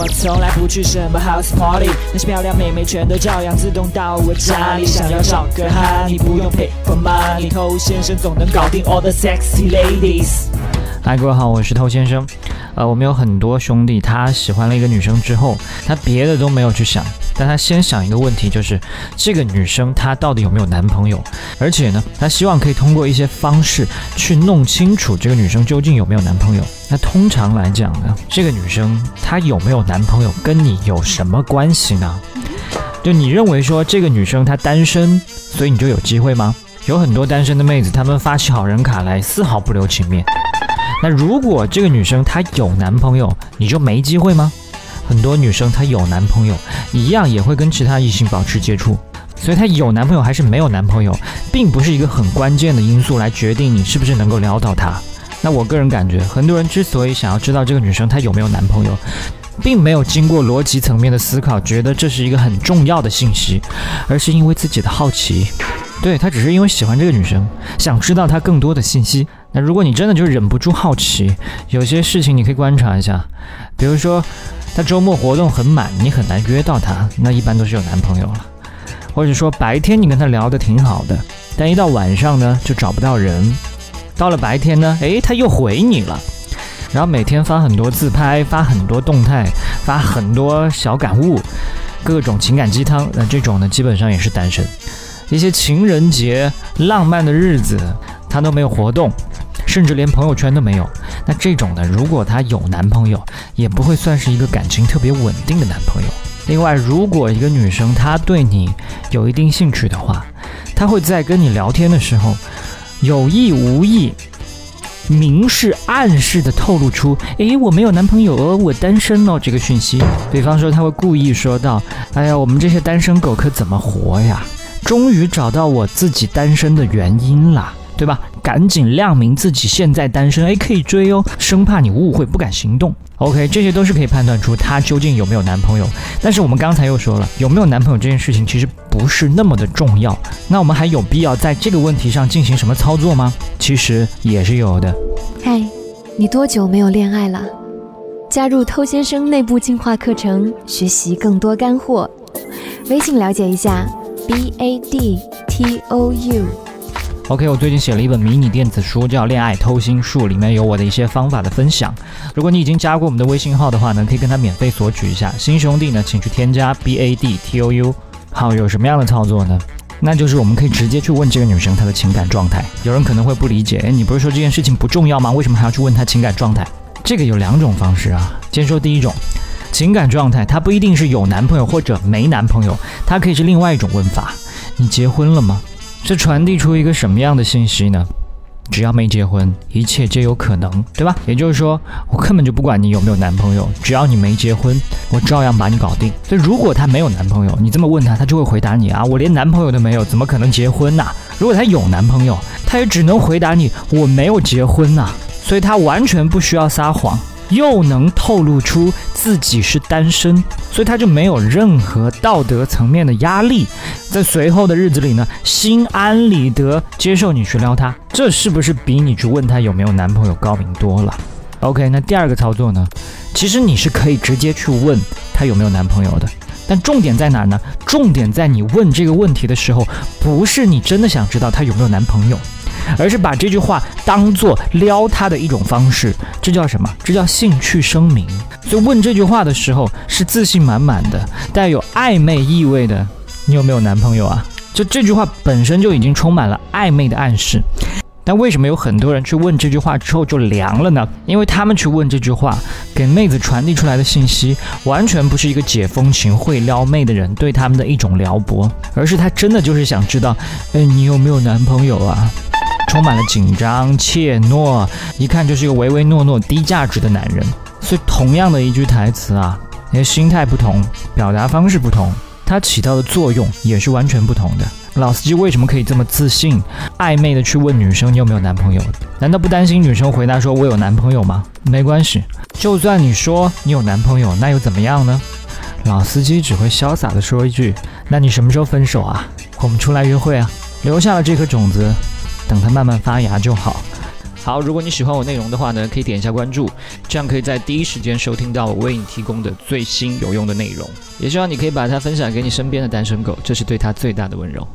我从来不去什么 house party，那些漂亮妹妹全都照样自动到我家里。想要找个哈，你不用 pay for money，偷先生总能搞定 all the sexy ladies。嗨，各位好，我是偷先生。呃，我们有很多兄弟，他喜欢了一个女生之后，他别的都没有去想，但他先想一个问题，就是这个女生她到底有没有男朋友？而且呢，他希望可以通过一些方式去弄清楚这个女生究竟有没有男朋友。那通常来讲呢，这个女生她有没有男朋友跟你有什么关系呢？就你认为说这个女生她单身，所以你就有机会吗？有很多单身的妹子，她们发起好人卡来，丝毫不留情面。那如果这个女生她有男朋友，你就没机会吗？很多女生她有男朋友，一样也会跟其他异性保持接触，所以她有男朋友还是没有男朋友，并不是一个很关键的因素来决定你是不是能够撩到她。那我个人感觉，很多人之所以想要知道这个女生她有没有男朋友，并没有经过逻辑层面的思考，觉得这是一个很重要的信息，而是因为自己的好奇。对他只是因为喜欢这个女生，想知道她更多的信息。那如果你真的就忍不住好奇，有些事情你可以观察一下，比如说他周末活动很满，你很难约到他，那一般都是有男朋友了。或者说白天你跟他聊得挺好的，但一到晚上呢就找不到人。到了白天呢，诶，他又回你了，然后每天发很多自拍，发很多动态，发很多小感悟，各种情感鸡汤。那这种呢，基本上也是单身。一些情人节浪漫的日子，他都没有活动。甚至连朋友圈都没有，那这种呢？如果她有男朋友，也不会算是一个感情特别稳定的男朋友。另外，如果一个女生她对你有一定兴趣的话，她会在跟你聊天的时候，有意无意、明示暗示的透露出“诶，我没有男朋友哦，我单身哦”这个讯息。比方说，她会故意说道：“哎呀，我们这些单身狗可怎么活呀？终于找到我自己单身的原因啦，对吧？”赶紧亮明自己现在单身，哎，可以追哦，生怕你误会不敢行动。OK，这些都是可以判断出她究竟有没有男朋友。但是我们刚才又说了，有没有男朋友这件事情其实不是那么的重要。那我们还有必要在这个问题上进行什么操作吗？其实也是有的。嗨，你多久没有恋爱了？加入偷先生内部进化课程，学习更多干货。微信了解一下，b a d t o u。OK，我最近写了一本迷你电子书，叫《恋爱偷心术》，里面有我的一些方法的分享。如果你已经加过我们的微信号的话呢，可以跟他免费索取一下。新兄弟呢，请去添加 B A D T O U。好，有什么样的操作呢？那就是我们可以直接去问这个女生她的情感状态。有人可能会不理解，哎，你不是说这件事情不重要吗？为什么还要去问她情感状态？这个有两种方式啊。先说第一种，情感状态，它不一定是有男朋友或者没男朋友，它可以是另外一种问法。你结婚了吗？这传递出一个什么样的信息呢？只要没结婚，一切皆有可能，对吧？也就是说，我根本就不管你有没有男朋友，只要你没结婚，我照样把你搞定。所以，如果她没有男朋友，你这么问她，她就会回答你啊，我连男朋友都没有，怎么可能结婚呢？如果她有男朋友，她也只能回答你，我没有结婚呐。所以，她完全不需要撒谎。又能透露出自己是单身，所以他就没有任何道德层面的压力，在随后的日子里呢，心安理得接受你去撩他，这是不是比你去问他有没有男朋友高明多了？OK，那第二个操作呢？其实你是可以直接去问他有没有男朋友的，但重点在哪儿呢？重点在你问这个问题的时候，不是你真的想知道他有没有男朋友。而是把这句话当做撩他的一种方式，这叫什么？这叫兴趣声明。所以问这句话的时候是自信满满的，带有暧昧意味的。你有没有男朋友啊？就这句话本身就已经充满了暧昧的暗示。但为什么有很多人去问这句话之后就凉了呢？因为他们去问这句话，给妹子传递出来的信息，完全不是一个解风情、会撩妹的人对他们的一种撩拨，而是他真的就是想知道，哎，你有没有男朋友啊？充满了紧张、怯懦，一看就是一个唯唯诺诺、低价值的男人。所以，同样的一句台词啊，你的心态不同，表达方式不同，它起到的作用也是完全不同的。老司机为什么可以这么自信、暧昧的去问女生你有没有男朋友？难道不担心女生回答说“我有男朋友”吗？没关系，就算你说你有男朋友，那又怎么样呢？老司机只会潇洒的说一句：“那你什么时候分手啊？我们出来约会啊！”留下了这颗种子。等它慢慢发芽就好。好，如果你喜欢我内容的话呢，可以点一下关注，这样可以在第一时间收听到我为你提供的最新有用的内容。也希望你可以把它分享给你身边的单身狗，这是对他最大的温柔。